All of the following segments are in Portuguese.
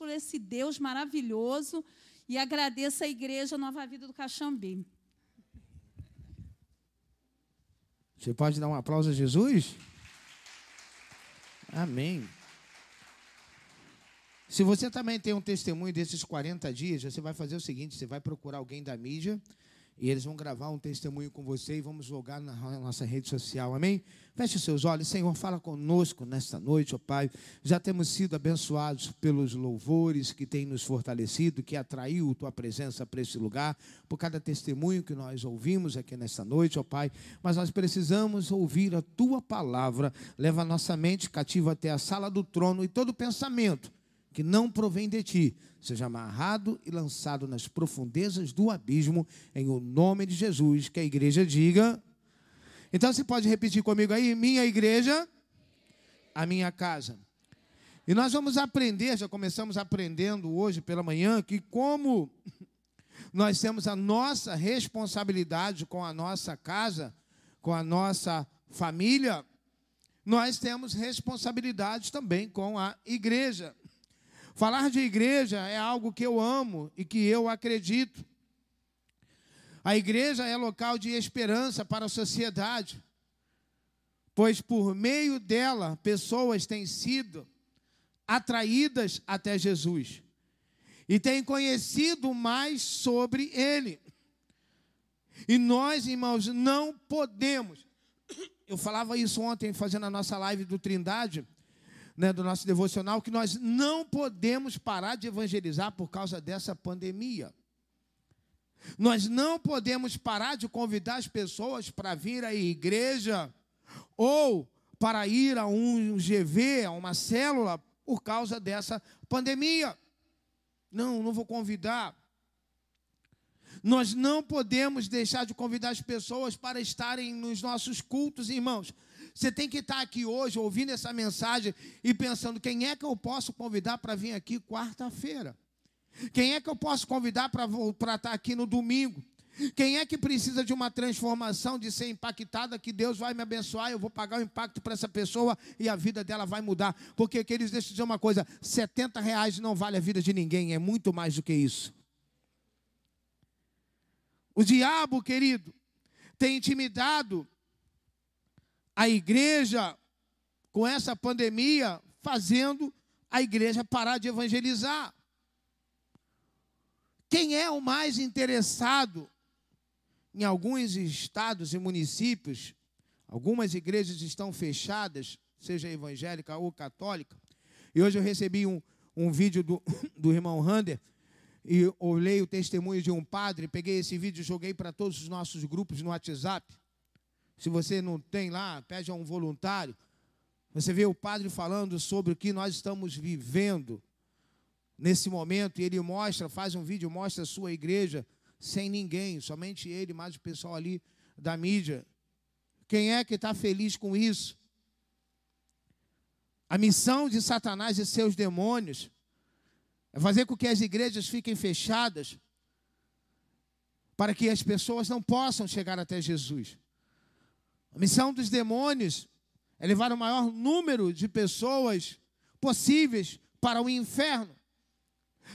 por esse Deus maravilhoso e agradeço a Igreja Nova Vida do Caxambi. Você pode dar um aplauso a Jesus? Amém. Se você também tem um testemunho desses 40 dias, você vai fazer o seguinte: você vai procurar alguém da mídia e eles vão gravar um testemunho com você e vamos jogar na nossa rede social. Amém? Feche seus olhos. Senhor, fala conosco nesta noite, ó Pai. Já temos sido abençoados pelos louvores que têm nos fortalecido, que atraiu tua presença para esse lugar, por cada testemunho que nós ouvimos aqui nesta noite, ó Pai. Mas nós precisamos ouvir a tua palavra. Leva a nossa mente cativa até a sala do trono e todo pensamento que não provém de ti, seja amarrado e lançado nas profundezas do abismo, em o nome de Jesus, que a igreja diga. Então você pode repetir comigo aí: minha igreja, a minha casa. E nós vamos aprender, já começamos aprendendo hoje pela manhã, que como nós temos a nossa responsabilidade com a nossa casa, com a nossa família, nós temos responsabilidade também com a igreja. Falar de igreja é algo que eu amo e que eu acredito. A igreja é local de esperança para a sociedade, pois por meio dela pessoas têm sido atraídas até Jesus e têm conhecido mais sobre Ele. E nós, irmãos, não podemos. Eu falava isso ontem, fazendo a nossa live do Trindade né, do nosso devocional, que nós não podemos parar de evangelizar por causa dessa pandemia. Nós não podemos parar de convidar as pessoas para vir à igreja ou para ir a um GV, a uma célula, por causa dessa pandemia. Não, não vou convidar. Nós não podemos deixar de convidar as pessoas para estarem nos nossos cultos, irmãos. Você tem que estar aqui hoje ouvindo essa mensagem e pensando: quem é que eu posso convidar para vir aqui quarta-feira? Quem é que eu posso convidar para estar aqui no domingo? Quem é que precisa de uma transformação, de ser impactada, que Deus vai me abençoar, eu vou pagar o impacto para essa pessoa e a vida dela vai mudar? Porque, queridos, deixa eu dizer uma coisa: 70 reais não vale a vida de ninguém, é muito mais do que isso. O diabo, querido, tem intimidado a igreja, com essa pandemia, fazendo a igreja parar de evangelizar. Quem é o mais interessado em alguns estados e municípios? Algumas igrejas estão fechadas, seja evangélica ou católica. E hoje eu recebi um, um vídeo do, do irmão Rander e olhei o testemunho de um padre. Peguei esse vídeo e joguei para todos os nossos grupos no WhatsApp. Se você não tem lá, pede a um voluntário. Você vê o padre falando sobre o que nós estamos vivendo nesse momento, e ele mostra, faz um vídeo, mostra a sua igreja sem ninguém, somente ele, mais o pessoal ali da mídia. Quem é que está feliz com isso? A missão de Satanás e seus demônios é fazer com que as igrejas fiquem fechadas para que as pessoas não possam chegar até Jesus. A missão dos demônios é levar o maior número de pessoas possíveis para o inferno.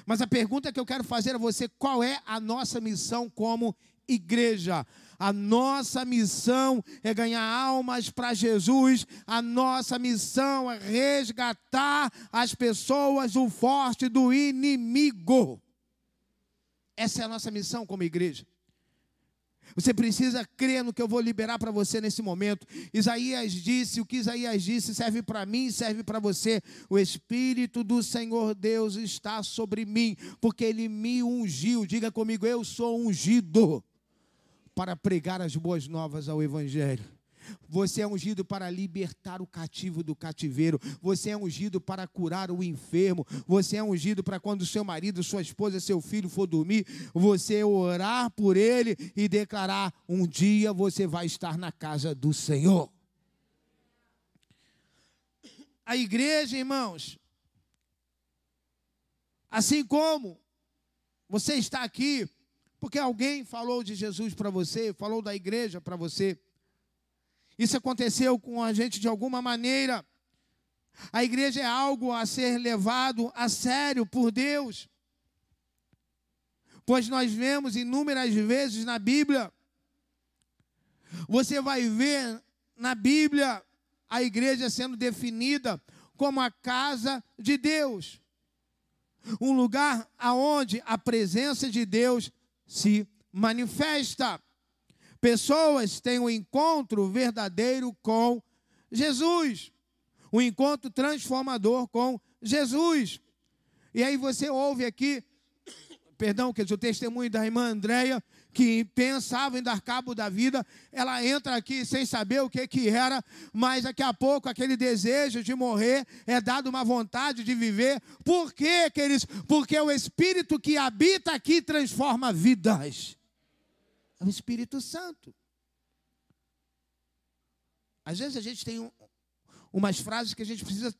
Mas a pergunta que eu quero fazer a você: qual é a nossa missão como igreja? A nossa missão é ganhar almas para Jesus, a nossa missão é resgatar as pessoas do forte do inimigo. Essa é a nossa missão como igreja. Você precisa crer no que eu vou liberar para você nesse momento. Isaías disse: o que Isaías disse serve para mim, serve para você. O Espírito do Senhor Deus está sobre mim, porque Ele me ungiu. Diga comigo: eu sou ungido para pregar as boas novas ao Evangelho. Você é ungido para libertar o cativo do cativeiro. Você é ungido para curar o enfermo. Você é ungido para quando seu marido, sua esposa, seu filho for dormir, você orar por ele e declarar: um dia você vai estar na casa do Senhor. A igreja, irmãos, assim como você está aqui, porque alguém falou de Jesus para você, falou da igreja para você. Isso aconteceu com a gente de alguma maneira. A igreja é algo a ser levado a sério por Deus. Pois nós vemos inúmeras vezes na Bíblia, você vai ver na Bíblia a igreja sendo definida como a casa de Deus. Um lugar aonde a presença de Deus se manifesta. Pessoas têm um encontro verdadeiro com Jesus, um encontro transformador com Jesus. E aí você ouve aqui, perdão, que é o testemunho da irmã Andréia, que pensava em dar cabo da vida, ela entra aqui sem saber o que, que era, mas daqui a pouco aquele desejo de morrer é dado uma vontade de viver. Por quê, queridos? Porque o Espírito que habita aqui transforma vidas. O Espírito Santo. Às vezes a gente tem um, umas frases que a gente precisa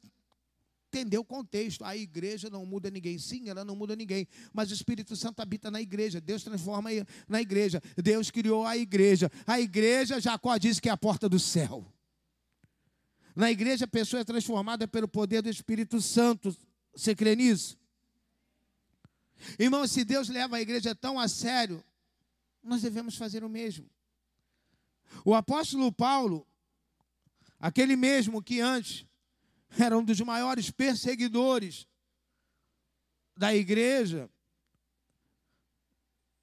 entender o contexto. A igreja não muda ninguém. Sim, ela não muda ninguém. Mas o Espírito Santo habita na igreja. Deus transforma na igreja. Deus criou a igreja. A igreja, Jacó diz que é a porta do céu. Na igreja, a pessoa é transformada pelo poder do Espírito Santo. Você crê nisso? Irmão, se Deus leva a igreja tão a sério, nós devemos fazer o mesmo. O apóstolo Paulo, aquele mesmo que antes era um dos maiores perseguidores da igreja,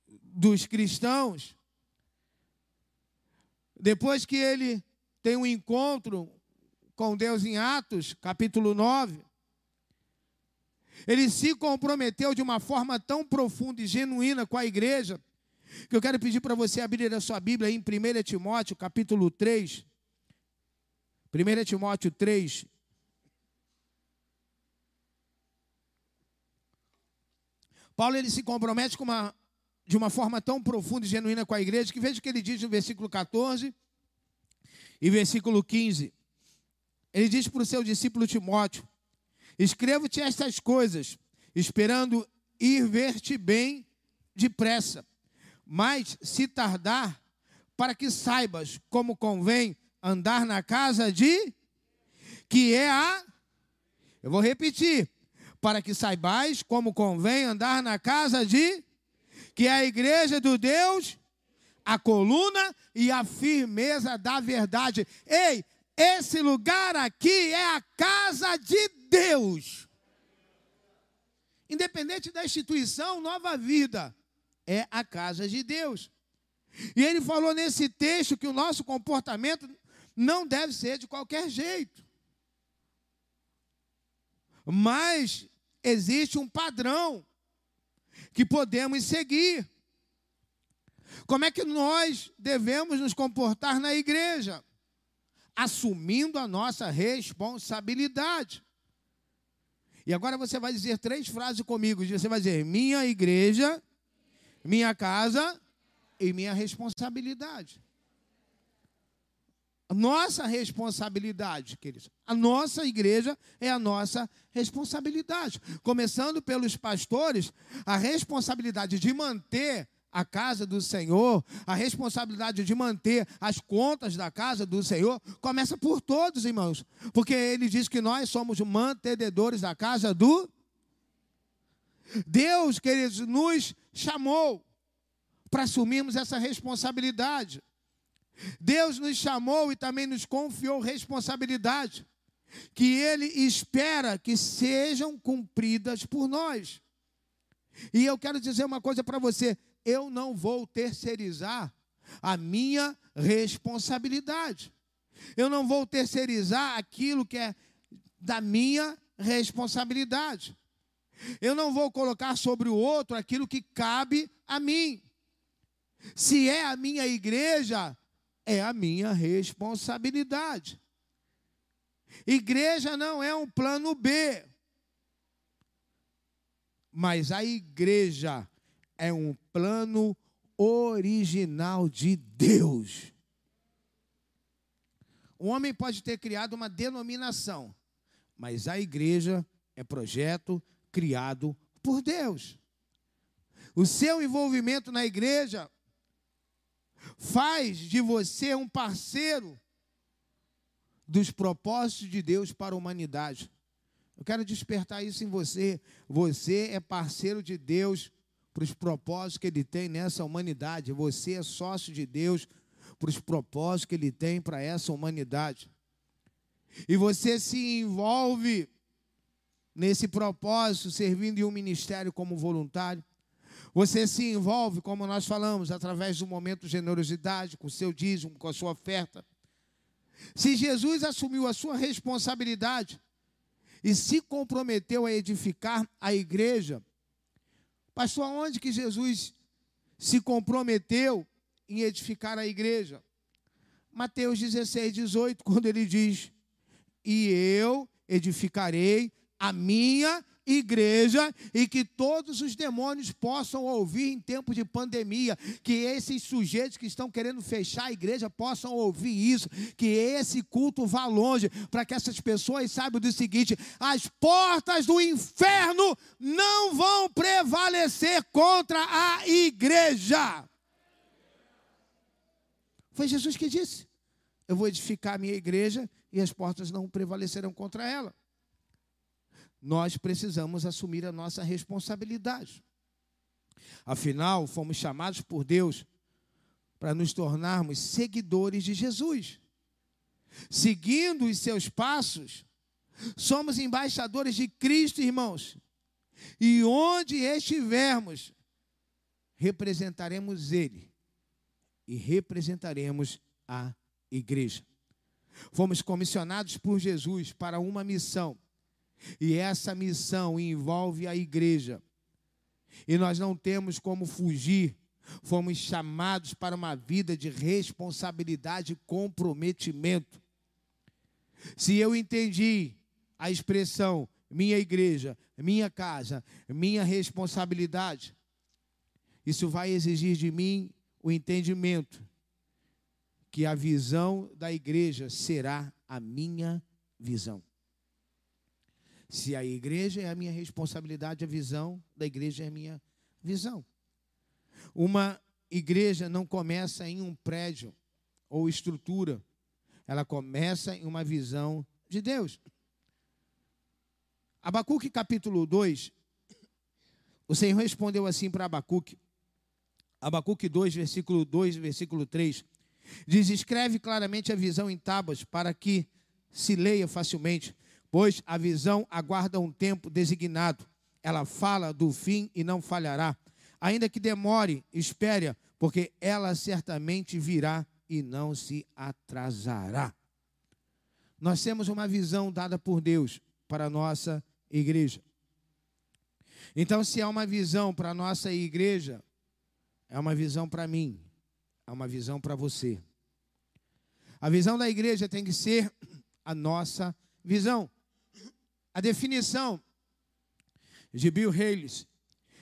dos cristãos. Depois que ele tem um encontro com Deus em Atos, capítulo 9, ele se comprometeu de uma forma tão profunda e genuína com a igreja, eu quero pedir para você abrir a sua Bíblia em 1 Timóteo, capítulo 3. 1 Timóteo 3, Paulo ele se compromete com uma, de uma forma tão profunda e genuína com a igreja que veja o que ele diz no versículo 14 e versículo 15. Ele diz para o seu discípulo Timóteo: Escrevo-te estas coisas, esperando ir ver-te bem depressa. Mas se tardar, para que saibas como convém andar na casa de que é a Eu vou repetir para que saibais como convém andar na casa de que é a igreja do Deus, a coluna e a firmeza da verdade. Ei, esse lugar aqui é a casa de Deus. Independente da instituição, nova vida é a casa de Deus. E ele falou nesse texto que o nosso comportamento não deve ser de qualquer jeito. Mas existe um padrão que podemos seguir. Como é que nós devemos nos comportar na igreja? Assumindo a nossa responsabilidade. E agora você vai dizer três frases comigo. Você vai dizer: minha igreja, minha casa e minha responsabilidade nossa responsabilidade, queridos. A nossa igreja é a nossa responsabilidade. Começando pelos pastores, a responsabilidade de manter a casa do Senhor, a responsabilidade de manter as contas da casa do Senhor, começa por todos, irmãos. Porque ele diz que nós somos mantenedores da casa do Deus, queridos, nos chamou para assumirmos essa responsabilidade. Deus nos chamou e também nos confiou responsabilidade que Ele espera que sejam cumpridas por nós. E eu quero dizer uma coisa para você: eu não vou terceirizar a minha responsabilidade. Eu não vou terceirizar aquilo que é da minha responsabilidade. Eu não vou colocar sobre o outro aquilo que cabe a mim. Se é a minha igreja, é a minha responsabilidade. Igreja não é um plano B, mas a igreja é um plano original de Deus. O homem pode ter criado uma denominação, mas a igreja é projeto criado por Deus. O seu envolvimento na igreja faz de você um parceiro dos propósitos de Deus para a humanidade. Eu quero despertar isso em você. Você é parceiro de Deus para os propósitos que Ele tem nessa humanidade. Você é sócio de Deus para os propósitos que Ele tem para essa humanidade. E você se envolve nesse propósito, servindo em um ministério como voluntário. Você se envolve, como nós falamos, através do momento de generosidade, com o seu dízimo, com a sua oferta. Se Jesus assumiu a sua responsabilidade e se comprometeu a edificar a igreja, pastor, aonde que Jesus se comprometeu em edificar a igreja? Mateus 16, 18, quando ele diz: E eu edificarei a minha igreja e que todos os demônios possam ouvir em tempo de pandemia, que esses sujeitos que estão querendo fechar a igreja possam ouvir isso, que esse culto vá longe, para que essas pessoas saibam do seguinte: as portas do inferno não vão prevalecer contra a igreja. Foi Jesus que disse: Eu vou edificar a minha igreja e as portas não prevalecerão contra ela nós precisamos assumir a nossa responsabilidade. Afinal, fomos chamados por Deus para nos tornarmos seguidores de Jesus. Seguindo os seus passos, somos embaixadores de Cristo, irmãos. E onde estivermos, representaremos Ele e representaremos a igreja. Fomos comissionados por Jesus para uma missão e essa missão envolve a igreja. E nós não temos como fugir. Fomos chamados para uma vida de responsabilidade e comprometimento. Se eu entendi a expressão minha igreja, minha casa, minha responsabilidade, isso vai exigir de mim o entendimento que a visão da igreja será a minha visão. Se a igreja é a minha responsabilidade, a visão da igreja é a minha visão. Uma igreja não começa em um prédio ou estrutura, ela começa em uma visão de Deus. Abacuque capítulo 2, o Senhor respondeu assim para Abacuque, Abacuque 2, versículo 2, versículo 3, diz: Escreve claramente a visão em tábuas, para que se leia facilmente pois a visão aguarda um tempo designado. Ela fala do fim e não falhará. Ainda que demore, espere, porque ela certamente virá e não se atrasará. Nós temos uma visão dada por Deus para a nossa igreja. Então, se é uma visão para a nossa igreja, é uma visão para mim, é uma visão para você. A visão da igreja tem que ser a nossa visão. A definição de Bill Hayes.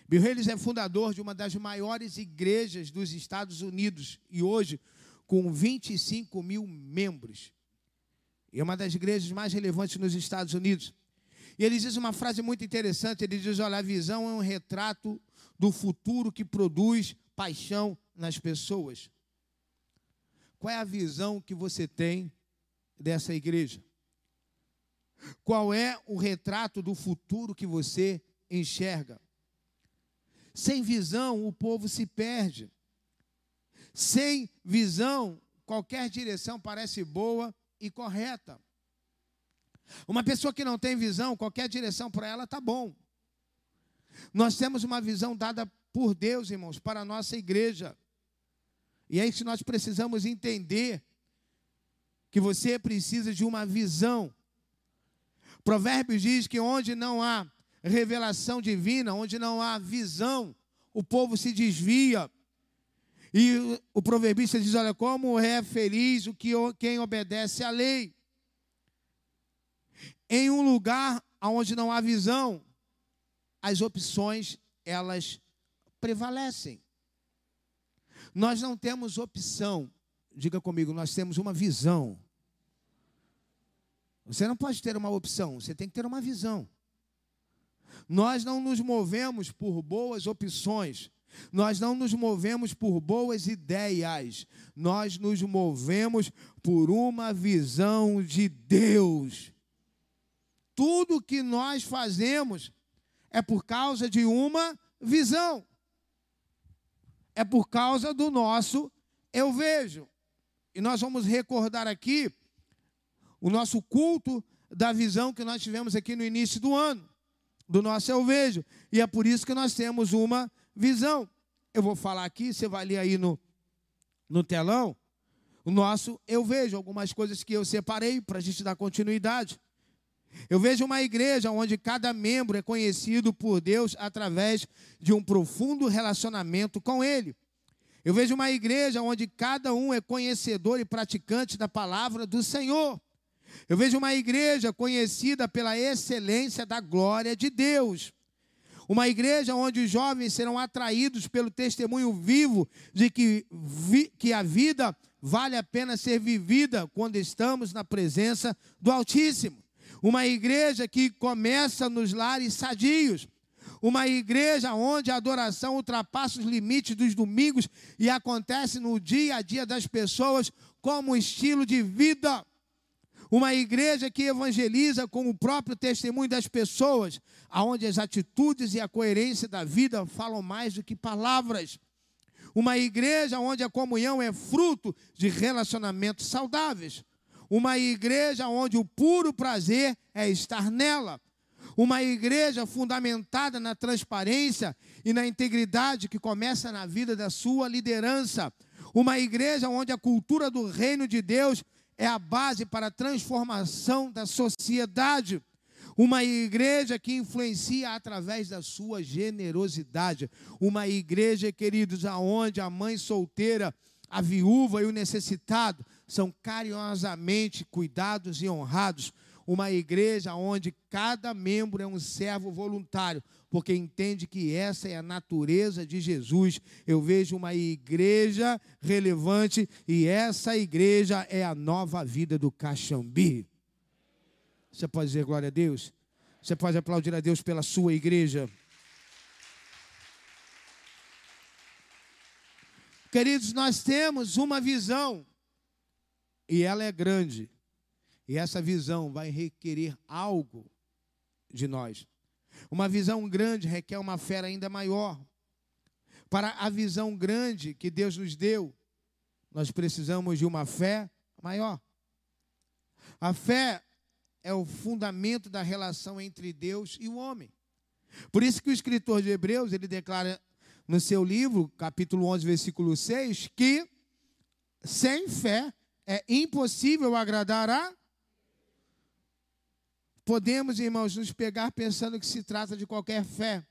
Bill Hayes é fundador de uma das maiores igrejas dos Estados Unidos e hoje com 25 mil membros. É uma das igrejas mais relevantes nos Estados Unidos. E ele diz uma frase muito interessante: ele diz, olha, a visão é um retrato do futuro que produz paixão nas pessoas. Qual é a visão que você tem dessa igreja? Qual é o retrato do futuro que você enxerga? Sem visão, o povo se perde. Sem visão, qualquer direção parece boa e correta. Uma pessoa que não tem visão, qualquer direção para ela está bom. Nós temos uma visão dada por Deus, irmãos, para a nossa igreja. E é isso que nós precisamos entender: que você precisa de uma visão Provérbios diz que onde não há revelação divina, onde não há visão, o povo se desvia. E o proverbista diz: Olha, como é feliz o que quem obedece à lei. Em um lugar onde não há visão, as opções elas prevalecem. Nós não temos opção. Diga comigo, nós temos uma visão. Você não pode ter uma opção, você tem que ter uma visão. Nós não nos movemos por boas opções, Nós não nos movemos por boas ideias, nós nos movemos por uma visão de Deus. Tudo que nós fazemos é por causa de uma visão, é por causa do nosso eu vejo. E nós vamos recordar aqui o nosso culto da visão que nós tivemos aqui no início do ano, do nosso eu vejo. E é por isso que nós temos uma visão. Eu vou falar aqui, você vai ler aí no, no telão, o nosso eu vejo, algumas coisas que eu separei para a gente dar continuidade. Eu vejo uma igreja onde cada membro é conhecido por Deus através de um profundo relacionamento com Ele. Eu vejo uma igreja onde cada um é conhecedor e praticante da palavra do Senhor. Eu vejo uma igreja conhecida pela excelência da glória de Deus. Uma igreja onde os jovens serão atraídos pelo testemunho vivo de que, vi, que a vida vale a pena ser vivida quando estamos na presença do Altíssimo. Uma igreja que começa nos lares sadios. Uma igreja onde a adoração ultrapassa os limites dos domingos e acontece no dia a dia das pessoas como estilo de vida. Uma igreja que evangeliza com o próprio testemunho das pessoas, aonde as atitudes e a coerência da vida falam mais do que palavras. Uma igreja onde a comunhão é fruto de relacionamentos saudáveis. Uma igreja onde o puro prazer é estar nela. Uma igreja fundamentada na transparência e na integridade que começa na vida da sua liderança. Uma igreja onde a cultura do reino de Deus é a base para a transformação da sociedade. Uma igreja que influencia através da sua generosidade. Uma igreja, queridos, aonde a mãe solteira, a viúva e o necessitado são carinhosamente cuidados e honrados. Uma igreja onde cada membro é um servo voluntário, porque entende que essa é a natureza de Jesus. Eu vejo uma igreja relevante e essa igreja é a nova vida do Caxambi. Você pode dizer glória a Deus? Você pode aplaudir a Deus pela sua igreja. Queridos, nós temos uma visão e ela é grande. E essa visão vai requerer algo de nós. Uma visão grande requer uma fé ainda maior. Para a visão grande que Deus nos deu, nós precisamos de uma fé maior. A fé é o fundamento da relação entre Deus e o homem. Por isso que o escritor de Hebreus, ele declara no seu livro, capítulo 11, versículo 6, que sem fé é impossível agradar a podemos, irmãos, nos pegar pensando que se trata de qualquer fé.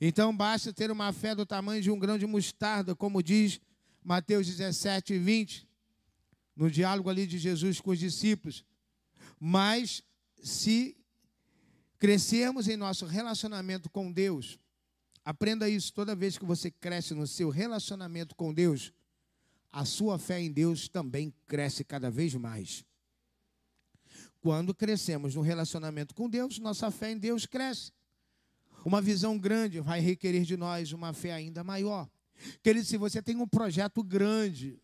Então basta ter uma fé do tamanho de um grão de mostarda, como diz Mateus 17, 20, no diálogo ali de Jesus com os discípulos. Mas se crescermos em nosso relacionamento com Deus, aprenda isso toda vez que você cresce no seu relacionamento com Deus, a sua fé em Deus também cresce cada vez mais. Quando crescemos no relacionamento com Deus, nossa fé em Deus cresce. Uma visão grande vai requerer de nós uma fé ainda maior. Querido, se você tem um projeto grande,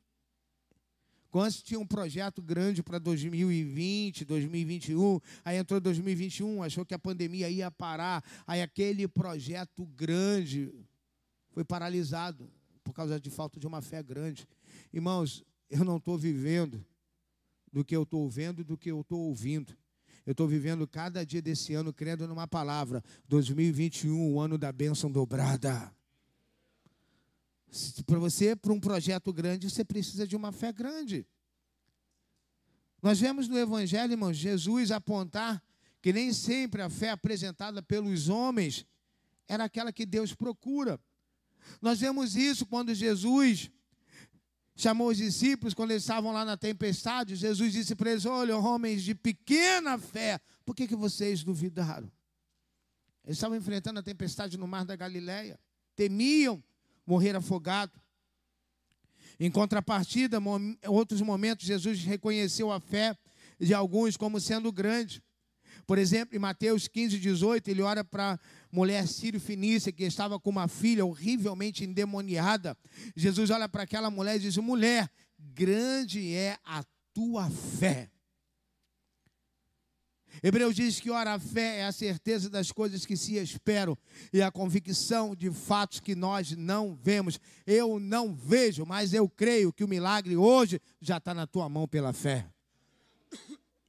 quando tinha um projeto grande para 2020, 2021, aí entrou 2021, achou que a pandemia ia parar, aí aquele projeto grande foi paralisado por causa de falta de uma fé grande. Irmãos, eu não estou vivendo do que eu estou vendo e do que eu estou ouvindo. Eu estou vivendo cada dia desse ano crendo numa palavra. 2021, o ano da bênção dobrada. Para você, para um projeto grande, você precisa de uma fé grande. Nós vemos no Evangelho, irmãos, Jesus apontar que nem sempre a fé apresentada pelos homens era aquela que Deus procura. Nós vemos isso quando Jesus chamou os discípulos quando eles estavam lá na tempestade. Jesus disse para eles: Olha, homens de pequena fé, por que, que vocês duvidaram? Eles estavam enfrentando a tempestade no mar da Galileia, temiam morrer afogado. Em contrapartida, em outros momentos, Jesus reconheceu a fé de alguns como sendo grande. Por exemplo, em Mateus 15, 18, ele ora para a mulher Sírio Finícia, que estava com uma filha horrivelmente endemoniada. Jesus olha para aquela mulher e diz: Mulher, grande é a tua fé. Hebreus diz que, ora, a fé é a certeza das coisas que se esperam e a convicção de fatos que nós não vemos. Eu não vejo, mas eu creio que o milagre hoje já está na tua mão pela fé.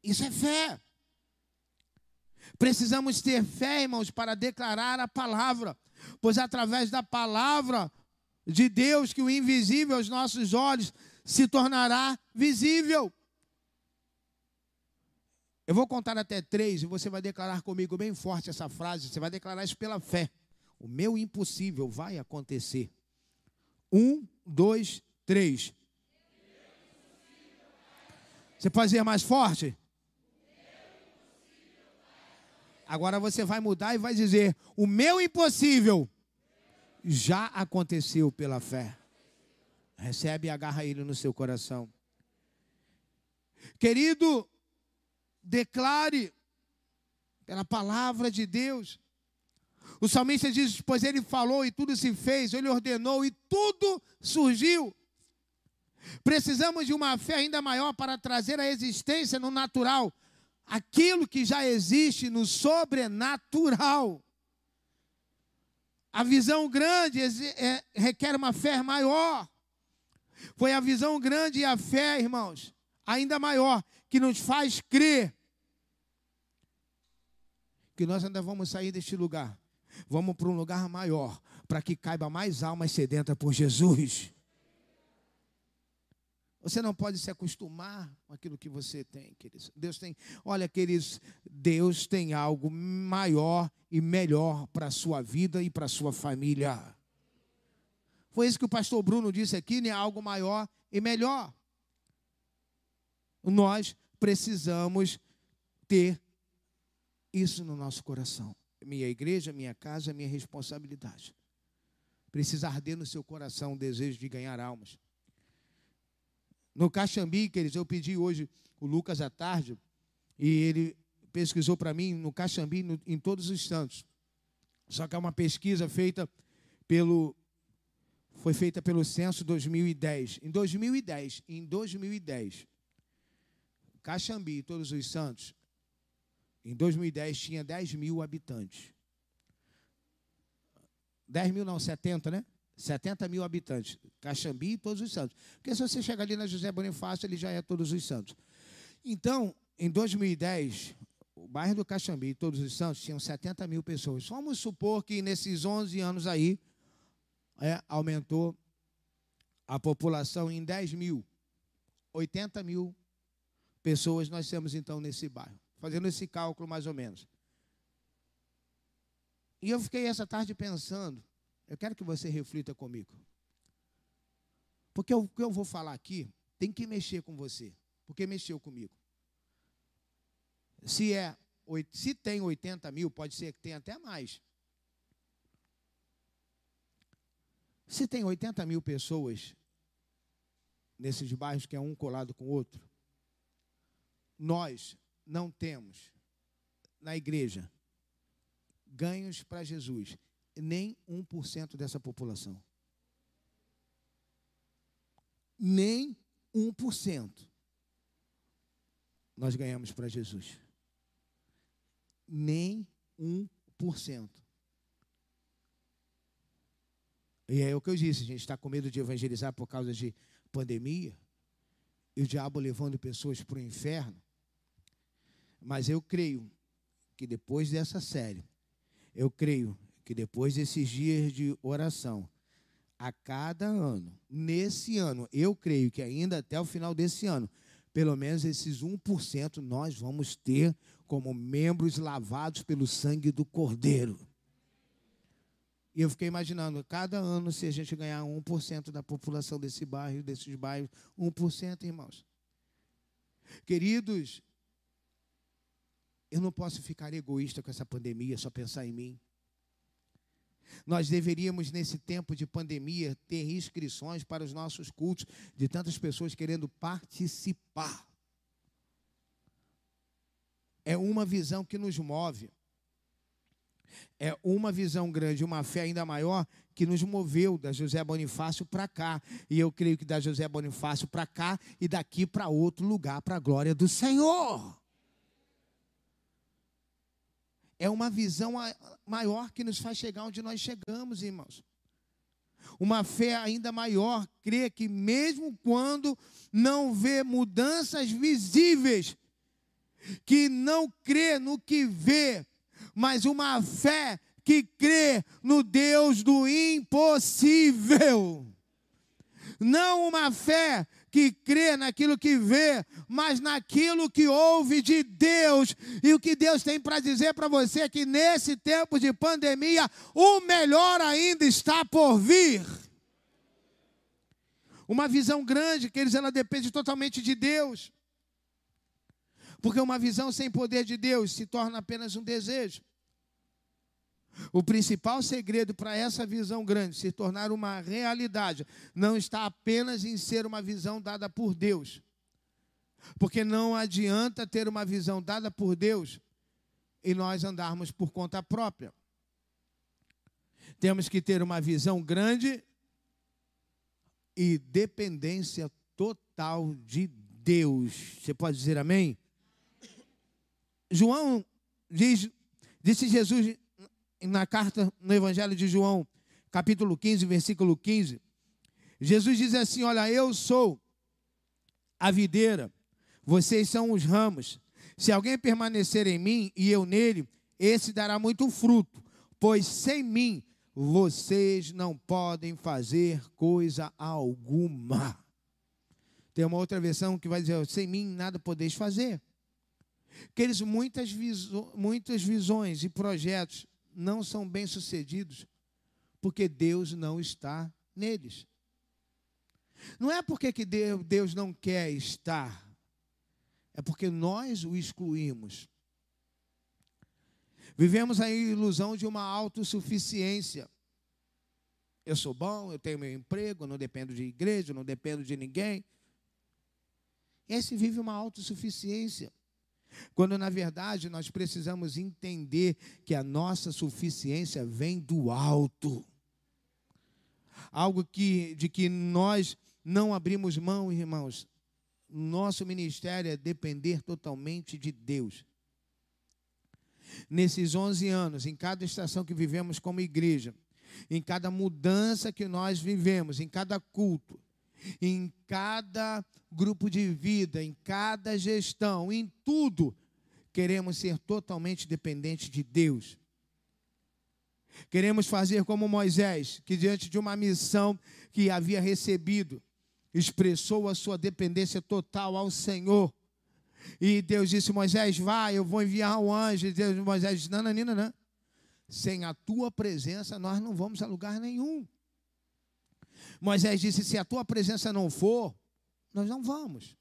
Isso é fé. Precisamos ter fé, irmãos, para declarar a palavra, pois através da palavra de Deus, que o invisível aos nossos olhos se tornará visível. Eu vou contar até três e você vai declarar comigo bem forte essa frase. Você vai declarar isso pela fé. O meu impossível vai acontecer. Um, dois, três. Você pode dizer mais forte? Agora você vai mudar e vai dizer: O meu impossível já aconteceu pela fé. Recebe e agarra ele no seu coração. Querido, declare pela palavra de Deus. O salmista diz: Pois ele falou e tudo se fez, ele ordenou e tudo surgiu. Precisamos de uma fé ainda maior para trazer a existência no natural aquilo que já existe no sobrenatural. A visão grande é, requer uma fé maior. Foi a visão grande e a fé, irmãos, ainda maior, que nos faz crer que nós ainda vamos sair deste lugar. Vamos para um lugar maior, para que caiba mais almas sedentas por Jesus. Você não pode se acostumar com aquilo que você tem, queridos. Deus tem, olha, queridos, Deus tem algo maior e melhor para a sua vida e para a sua família. Foi isso que o pastor Bruno disse aqui, né? Algo maior e melhor. Nós precisamos ter isso no nosso coração. Minha igreja, minha casa, minha responsabilidade. Precisa arder no seu coração o desejo de ganhar almas. No Caxambi, queridos, eu pedi hoje o Lucas à tarde, e ele pesquisou para mim no Caxambi, no, em todos os santos. Só que é uma pesquisa feita pelo. Foi feita pelo censo 2010. Em 2010, em 2010, Caxambi, todos os santos, em 2010 tinha 10 mil habitantes. 10 mil não, 70, né? 70 mil habitantes. Caxambi e todos os santos. Porque se você chega ali na José Bonifácio, ele já é todos os santos. Então, em 2010, o bairro do Caxambi e todos os santos tinham 70 mil pessoas. Vamos supor que nesses 11 anos aí, é, aumentou a população em 10 mil. 80 mil pessoas nós temos então nesse bairro fazendo esse cálculo mais ou menos. E eu fiquei essa tarde pensando, eu quero que você reflita comigo. Porque o que eu vou falar aqui tem que mexer com você, porque mexeu comigo. Se, é, se tem 80 mil, pode ser que tenha até mais. Se tem 80 mil pessoas nesses bairros que é um colado com o outro, nós não temos na igreja ganhos para Jesus, nem 1% dessa população. Nem 1% nós ganhamos para Jesus. Nem 1%. E é o que eu disse, a gente está com medo de evangelizar por causa de pandemia, e o diabo levando pessoas para o inferno. Mas eu creio que depois dessa série, eu creio que depois desses dias de oração, a cada ano, nesse ano, eu creio que ainda até o final desse ano, pelo menos esses 1% nós vamos ter como membros lavados pelo sangue do Cordeiro. E eu fiquei imaginando, cada ano, se a gente ganhar 1% da população desse bairro, desses bairros, 1%, irmãos. Queridos, eu não posso ficar egoísta com essa pandemia, só pensar em mim. Nós deveríamos, nesse tempo de pandemia, ter inscrições para os nossos cultos, de tantas pessoas querendo participar. é uma visão que nos move. É uma visão grande, uma fé ainda maior que nos moveu da José Bonifácio para cá. E eu creio que da José Bonifácio para cá e daqui para outro lugar, para a glória do Senhor. É uma visão maior que nos faz chegar onde nós chegamos, irmãos. Uma fé ainda maior crê que, mesmo quando não vê mudanças visíveis, que não crê no que vê, mas uma fé que crê no Deus do impossível. Não uma fé que crê naquilo que vê, mas naquilo que ouve de Deus. E o que Deus tem para dizer para você é que nesse tempo de pandemia, o melhor ainda está por vir. Uma visão grande, que eles ela depende totalmente de Deus. Porque uma visão sem poder de Deus se torna apenas um desejo. O principal segredo para essa visão grande se tornar uma realidade não está apenas em ser uma visão dada por Deus. Porque não adianta ter uma visão dada por Deus e nós andarmos por conta própria. Temos que ter uma visão grande e dependência total de Deus. Você pode dizer amém? João diz, disse Jesus na carta no Evangelho de João, capítulo 15, versículo 15, Jesus diz assim: Olha, eu sou a videira, vocês são os ramos. Se alguém permanecer em mim e eu nele, esse dará muito fruto, pois sem mim vocês não podem fazer coisa alguma. Tem uma outra versão que vai dizer: sem mim nada podeis fazer. Queridos, muitas, muitas visões e projetos não são bem-sucedidos porque Deus não está neles. Não é porque que Deus não quer estar, é porque nós o excluímos. Vivemos a ilusão de uma autossuficiência. Eu sou bom, eu tenho meu emprego, não dependo de igreja, não dependo de ninguém. Esse vive uma autossuficiência. Quando na verdade nós precisamos entender que a nossa suficiência vem do alto. Algo que, de que nós não abrimos mão, irmãos. Nosso ministério é depender totalmente de Deus. Nesses 11 anos, em cada estação que vivemos como igreja, em cada mudança que nós vivemos, em cada culto, em cada grupo de vida, em cada gestão, em tudo, queremos ser totalmente dependentes de Deus. Queremos fazer como Moisés, que diante de uma missão que havia recebido, expressou a sua dependência total ao Senhor. E Deus disse: Moisés, vai, eu vou enviar um anjo. E Deus, Moisés disse: Não, não, não, não. Sem a tua presença, nós não vamos a lugar nenhum. Moisés disse: Se a tua presença não for, nós não vamos.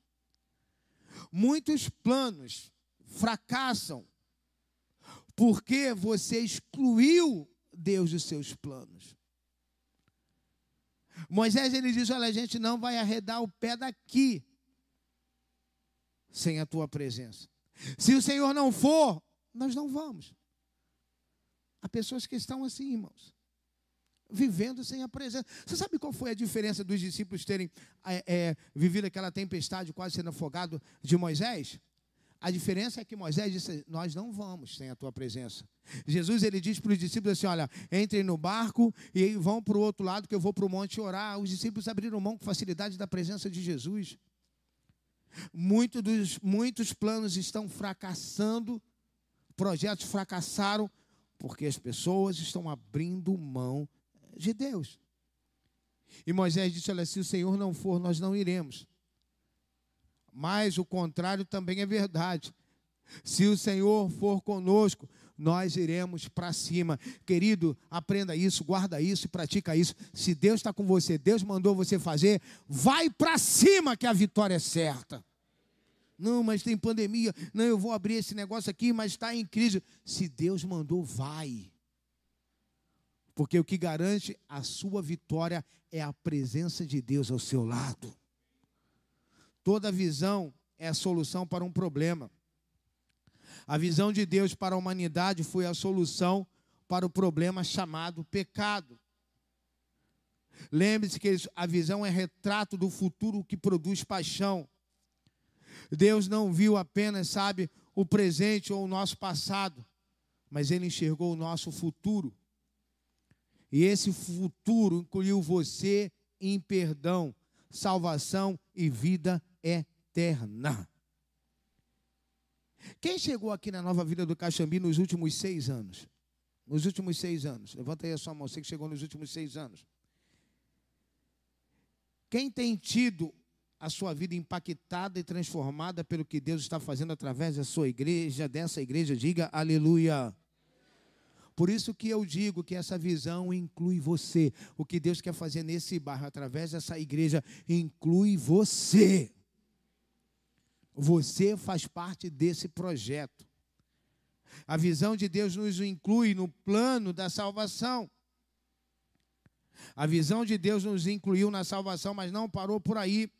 Muitos planos fracassam porque você excluiu Deus dos seus planos. Moisés ele diz: Olha, a gente não vai arredar o pé daqui sem a tua presença. Se o Senhor não for, nós não vamos. Há pessoas que estão assim, irmãos vivendo sem a presença. Você sabe qual foi a diferença dos discípulos terem é, é, vivido aquela tempestade, quase sendo afogado de Moisés? A diferença é que Moisés disse: Nós não vamos sem a tua presença. Jesus ele diz para os discípulos assim: Olha, entrem no barco e vão para o outro lado, que eu vou para o monte orar. Os discípulos abriram mão com facilidade da presença de Jesus. Muito dos, muitos planos estão fracassando, projetos fracassaram, porque as pessoas estão abrindo mão de Deus. E Moisés disse: Olha, se o Senhor não for, nós não iremos. Mas o contrário também é verdade. Se o Senhor for conosco, nós iremos para cima. Querido, aprenda isso, guarda isso pratica isso. Se Deus está com você, Deus mandou você fazer, vai para cima que a vitória é certa. Não, mas tem pandemia. Não, eu vou abrir esse negócio aqui, mas está em crise. Se Deus mandou, vai. Porque o que garante a sua vitória é a presença de Deus ao seu lado. Toda visão é a solução para um problema. A visão de Deus para a humanidade foi a solução para o problema chamado pecado. Lembre-se que a visão é retrato do futuro que produz paixão. Deus não viu apenas, sabe, o presente ou o nosso passado, mas ele enxergou o nosso futuro. E esse futuro incluiu você em perdão, salvação e vida eterna. Quem chegou aqui na nova vida do Caxambi nos últimos seis anos? Nos últimos seis anos. Levanta aí a sua mão, você que chegou nos últimos seis anos. Quem tem tido a sua vida impactada e transformada pelo que Deus está fazendo através da sua igreja, dessa igreja, diga aleluia. Por isso que eu digo que essa visão inclui você. O que Deus quer fazer nesse bairro, através dessa igreja, inclui você. Você faz parte desse projeto. A visão de Deus nos inclui no plano da salvação. A visão de Deus nos incluiu na salvação, mas não parou por aí.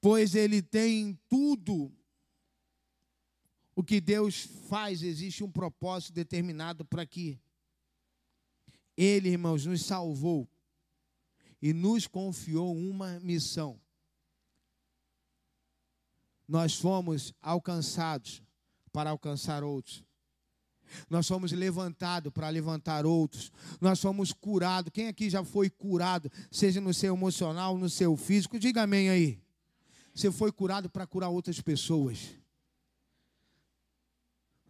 Pois Ele tem tudo. O que Deus faz, existe um propósito determinado para que Ele, irmãos, nos salvou e nos confiou uma missão. Nós fomos alcançados para alcançar outros. Nós somos levantados para levantar outros. Nós somos curados. Quem aqui já foi curado, seja no seu emocional, no seu físico? Diga amém aí. Você foi curado para curar outras pessoas.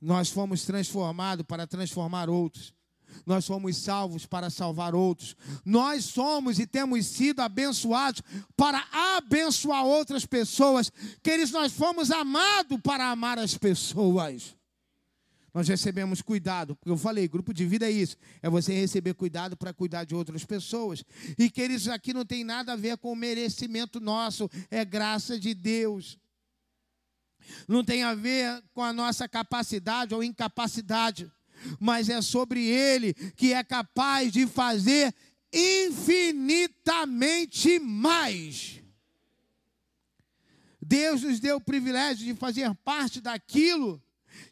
Nós fomos transformados para transformar outros. Nós fomos salvos para salvar outros. Nós somos e temos sido abençoados para abençoar outras pessoas. Queridos, nós fomos amados para amar as pessoas nós recebemos cuidado, porque eu falei, grupo de vida é isso, é você receber cuidado para cuidar de outras pessoas. E que eles aqui não tem nada a ver com o merecimento nosso, é graça de Deus. Não tem a ver com a nossa capacidade ou incapacidade, mas é sobre Ele que é capaz de fazer infinitamente mais. Deus nos deu o privilégio de fazer parte daquilo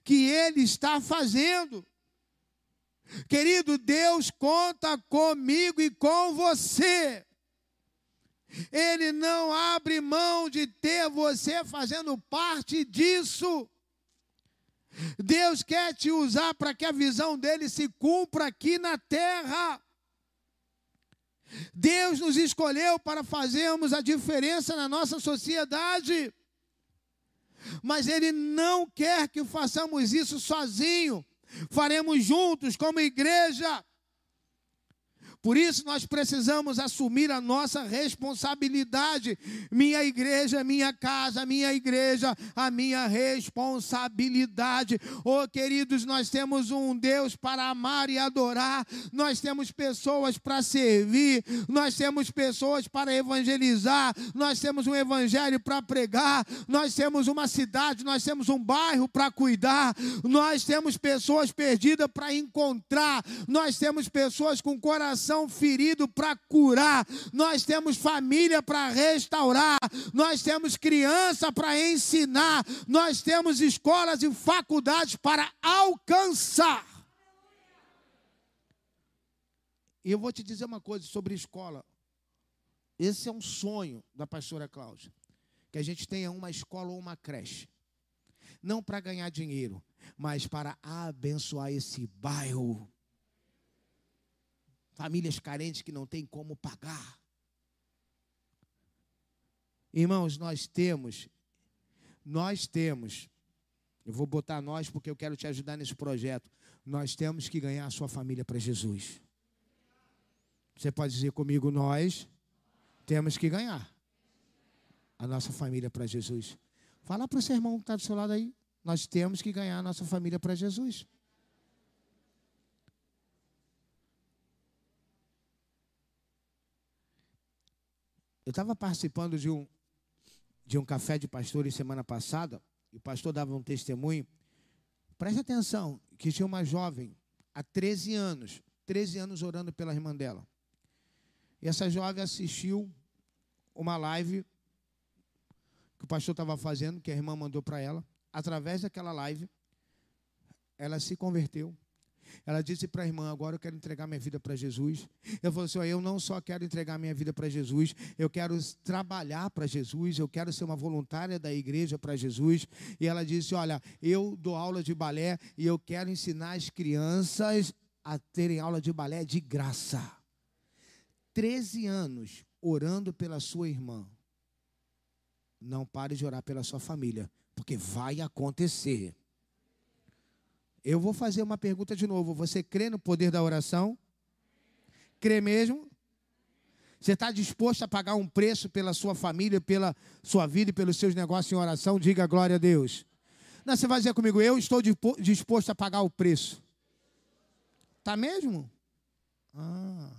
que Ele está fazendo. Querido, Deus conta comigo e com você. Ele não abre mão de ter você fazendo parte disso. Deus quer te usar para que a visão dele se cumpra aqui na terra. Deus nos escolheu para fazermos a diferença na nossa sociedade mas Ele não quer que façamos isso sozinho. Faremos juntos, como igreja. Por isso nós precisamos assumir a nossa responsabilidade. Minha igreja, minha casa, minha igreja, a minha responsabilidade. Oh, queridos, nós temos um Deus para amar e adorar. Nós temos pessoas para servir. Nós temos pessoas para evangelizar. Nós temos um evangelho para pregar. Nós temos uma cidade, nós temos um bairro para cuidar. Nós temos pessoas perdidas para encontrar. Nós temos pessoas com coração coração ferido para curar, nós temos família para restaurar, nós temos criança para ensinar, nós temos escolas e faculdades para alcançar. E eu vou te dizer uma coisa sobre escola. Esse é um sonho da pastora Cláudia. Que a gente tenha uma escola ou uma creche. Não para ganhar dinheiro, mas para abençoar esse bairro famílias carentes que não têm como pagar. Irmãos, nós temos, nós temos, eu vou botar nós porque eu quero te ajudar nesse projeto. Nós temos que ganhar a sua família para Jesus. Você pode dizer comigo, nós temos que ganhar a nossa família para Jesus. Fala para o seu irmão que está do seu lado aí. Nós temos que ganhar a nossa família para Jesus. Eu estava participando de um, de um café de pastores semana passada, e o pastor dava um testemunho. Preste atenção, que tinha uma jovem, há 13 anos, 13 anos orando pela irmã dela. E essa jovem assistiu uma live que o pastor estava fazendo, que a irmã mandou para ela. através daquela live, ela se converteu. Ela disse para a irmã: Agora eu quero entregar minha vida para Jesus. Eu falou assim: Eu não só quero entregar minha vida para Jesus, eu quero trabalhar para Jesus, eu quero ser uma voluntária da igreja para Jesus. E ela disse: Olha, eu dou aula de balé e eu quero ensinar as crianças a terem aula de balé de graça. 13 anos orando pela sua irmã. Não pare de orar pela sua família, porque vai acontecer. Eu vou fazer uma pergunta de novo. Você crê no poder da oração? Crê mesmo? Você está disposto a pagar um preço pela sua família, pela sua vida e pelos seus negócios em oração? Diga glória a Deus. Não, você vai dizer comigo, eu estou disposto a pagar o preço. Tá mesmo? Ah.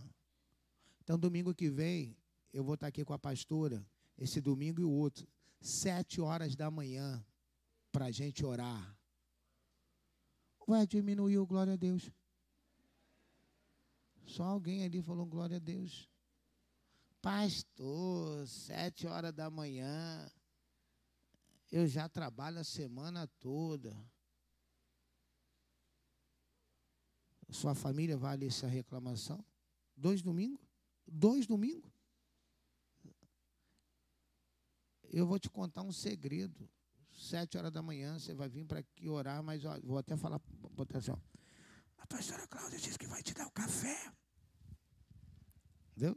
Então, domingo que vem, eu vou estar aqui com a pastora, esse domingo e o outro, sete horas da manhã, para a gente orar. Ué, diminuiu, glória a Deus. Só alguém ali falou glória a Deus. Pastor, sete horas da manhã. Eu já trabalho a semana toda. Sua família vale essa reclamação? Dois domingos? Dois domingos? Eu vou te contar um segredo sete horas da manhã, você vai vir para aqui orar, mas ó, vou até falar, botar assim, ó, a pastora Cláudia disse que vai te dar o café. Entendeu?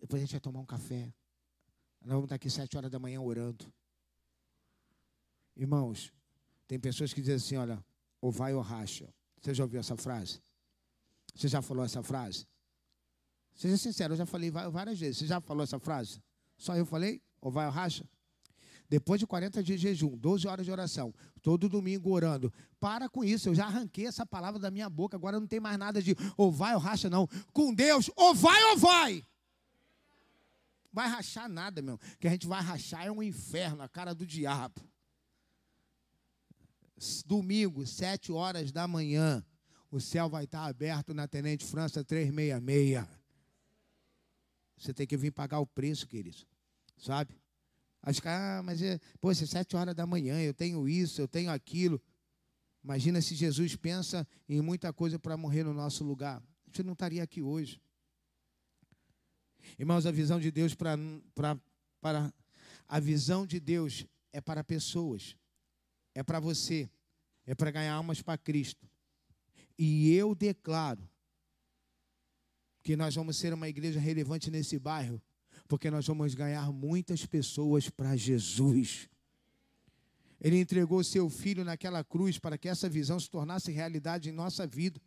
Depois a gente vai tomar um café. Nós vamos estar aqui sete horas da manhã orando. Irmãos, tem pessoas que dizem assim, olha, ou vai ou racha. Você já ouviu essa frase? Você já falou essa frase? Seja sincero, eu já falei várias vezes. Você já falou essa frase? Só eu falei? Ou vai ou racha? Depois de 40 dias de jejum, 12 horas de oração, todo domingo orando. Para com isso, eu já arranquei essa palavra da minha boca, agora não tem mais nada de ou vai ou racha, não. Com Deus, ou vai ou vai. Vai rachar nada, meu. Que a gente vai rachar é um inferno, a cara do diabo. Domingo, 7 horas da manhã, o céu vai estar aberto na Tenente França 366. Você tem que vir pagar o preço, querido. Sabe? Acho que, ah, mas é, é sete horas da manhã, eu tenho isso, eu tenho aquilo. Imagina se Jesus pensa em muita coisa para morrer no nosso lugar. A gente não estaria aqui hoje. Irmãos, a visão de Deus para, para a visão de Deus é para pessoas, é para você, é para ganhar almas para Cristo. E eu declaro que nós vamos ser uma igreja relevante nesse bairro porque nós vamos ganhar muitas pessoas para Jesus. Ele entregou seu filho naquela cruz para que essa visão se tornasse realidade em nossa vida,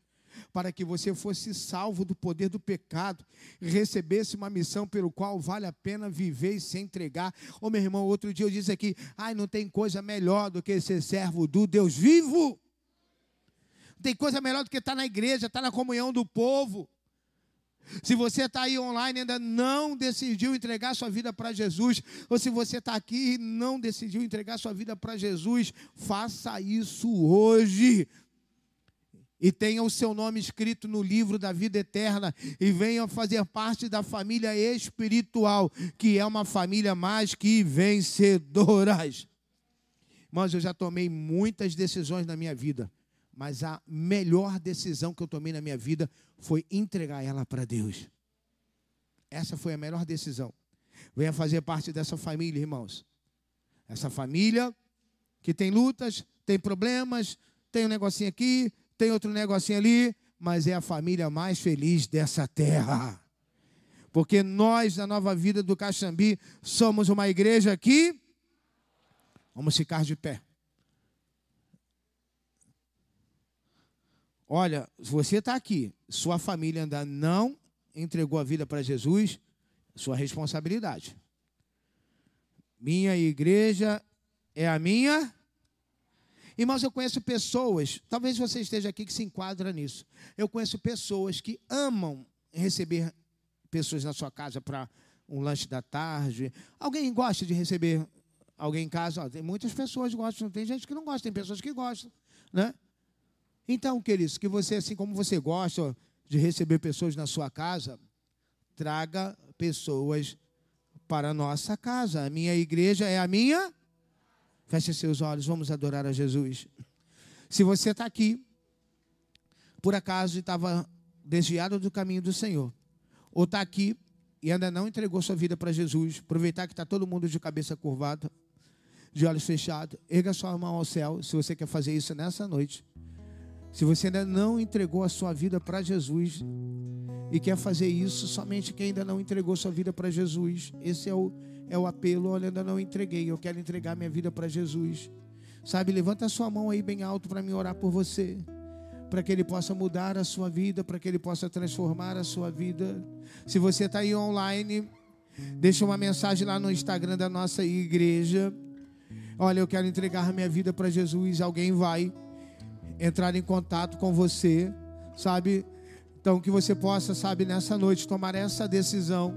para que você fosse salvo do poder do pecado recebesse uma missão pelo qual vale a pena viver e se entregar. Ô meu irmão, outro dia eu disse aqui: ai, não tem coisa melhor do que ser servo do Deus vivo. Não tem coisa melhor do que estar na igreja, estar na comunhão do povo. Se você está aí online e ainda não decidiu entregar sua vida para Jesus, ou se você está aqui e não decidiu entregar sua vida para Jesus, faça isso hoje. E tenha o seu nome escrito no livro da vida eterna e venha fazer parte da família espiritual, que é uma família mais que vencedoras. Mas eu já tomei muitas decisões na minha vida mas a melhor decisão que eu tomei na minha vida foi entregar ela para Deus. Essa foi a melhor decisão. Venha fazer parte dessa família, irmãos. Essa família que tem lutas, tem problemas, tem um negocinho aqui, tem outro negocinho ali, mas é a família mais feliz dessa terra. Porque nós, da nova vida do Caxambi, somos uma igreja que. Vamos ficar de pé. Olha, você está aqui, sua família ainda não entregou a vida para Jesus, sua responsabilidade. Minha igreja é a minha. Irmãos, eu conheço pessoas, talvez você esteja aqui que se enquadra nisso. Eu conheço pessoas que amam receber pessoas na sua casa para um lanche da tarde. Alguém gosta de receber alguém em casa? tem muitas pessoas que gostam, tem gente que não gosta, tem pessoas que gostam, né? Então, queridos, que você, assim como você gosta de receber pessoas na sua casa, traga pessoas para a nossa casa. A minha igreja é a minha. Feche seus olhos, vamos adorar a Jesus. Se você está aqui, por acaso estava desviado do caminho do Senhor, ou está aqui e ainda não entregou sua vida para Jesus, aproveitar que está todo mundo de cabeça curvada, de olhos fechados, erga sua mão ao céu, se você quer fazer isso nessa noite. Se você ainda não entregou a sua vida para Jesus e quer fazer isso, somente quem ainda não entregou sua vida para Jesus, esse é o, é o apelo. Olha, ainda não entreguei, eu quero entregar minha vida para Jesus. Sabe, levanta a sua mão aí bem alto para me orar por você para que Ele possa mudar a sua vida, para que Ele possa transformar a sua vida. Se você está aí online, deixa uma mensagem lá no Instagram da nossa igreja. Olha, eu quero entregar minha vida para Jesus. Alguém vai entrar em contato com você, sabe? Então, que você possa, sabe, nessa noite tomar essa decisão.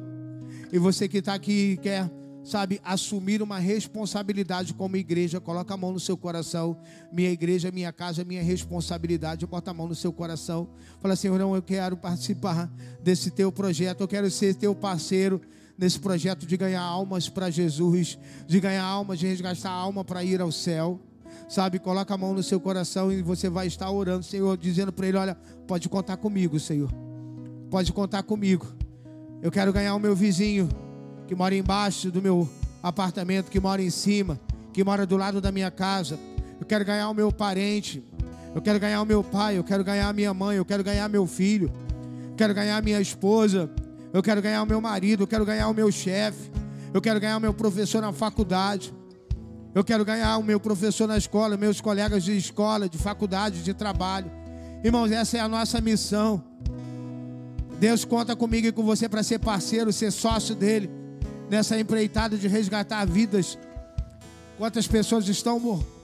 E você que está aqui quer sabe, assumir uma responsabilidade como igreja. Coloca a mão no seu coração. Minha igreja, minha casa, minha responsabilidade. Bota a mão no seu coração. Fala, Senhor, não, eu quero participar desse teu projeto. Eu quero ser teu parceiro nesse projeto de ganhar almas para Jesus, de ganhar almas, de resgatar a alma para ir ao céu. Sabe, coloca a mão no seu coração e você vai estar orando, Senhor, dizendo para Ele: Olha, pode contar comigo, Senhor. Pode contar comigo. Eu quero ganhar o meu vizinho que mora embaixo do meu apartamento, que mora em cima, que mora do lado da minha casa. Eu quero ganhar o meu parente. Eu quero ganhar o meu pai, eu quero ganhar a minha mãe, eu quero ganhar meu filho. Eu quero ganhar a minha esposa. Eu quero ganhar o meu marido, eu quero ganhar o meu chefe. Eu quero ganhar o meu professor na faculdade. Eu quero ganhar o meu professor na escola, meus colegas de escola, de faculdade, de trabalho. Irmãos, essa é a nossa missão. Deus conta comigo e com você para ser parceiro, ser sócio dele nessa empreitada de resgatar vidas. Quantas pessoas estão morrendo?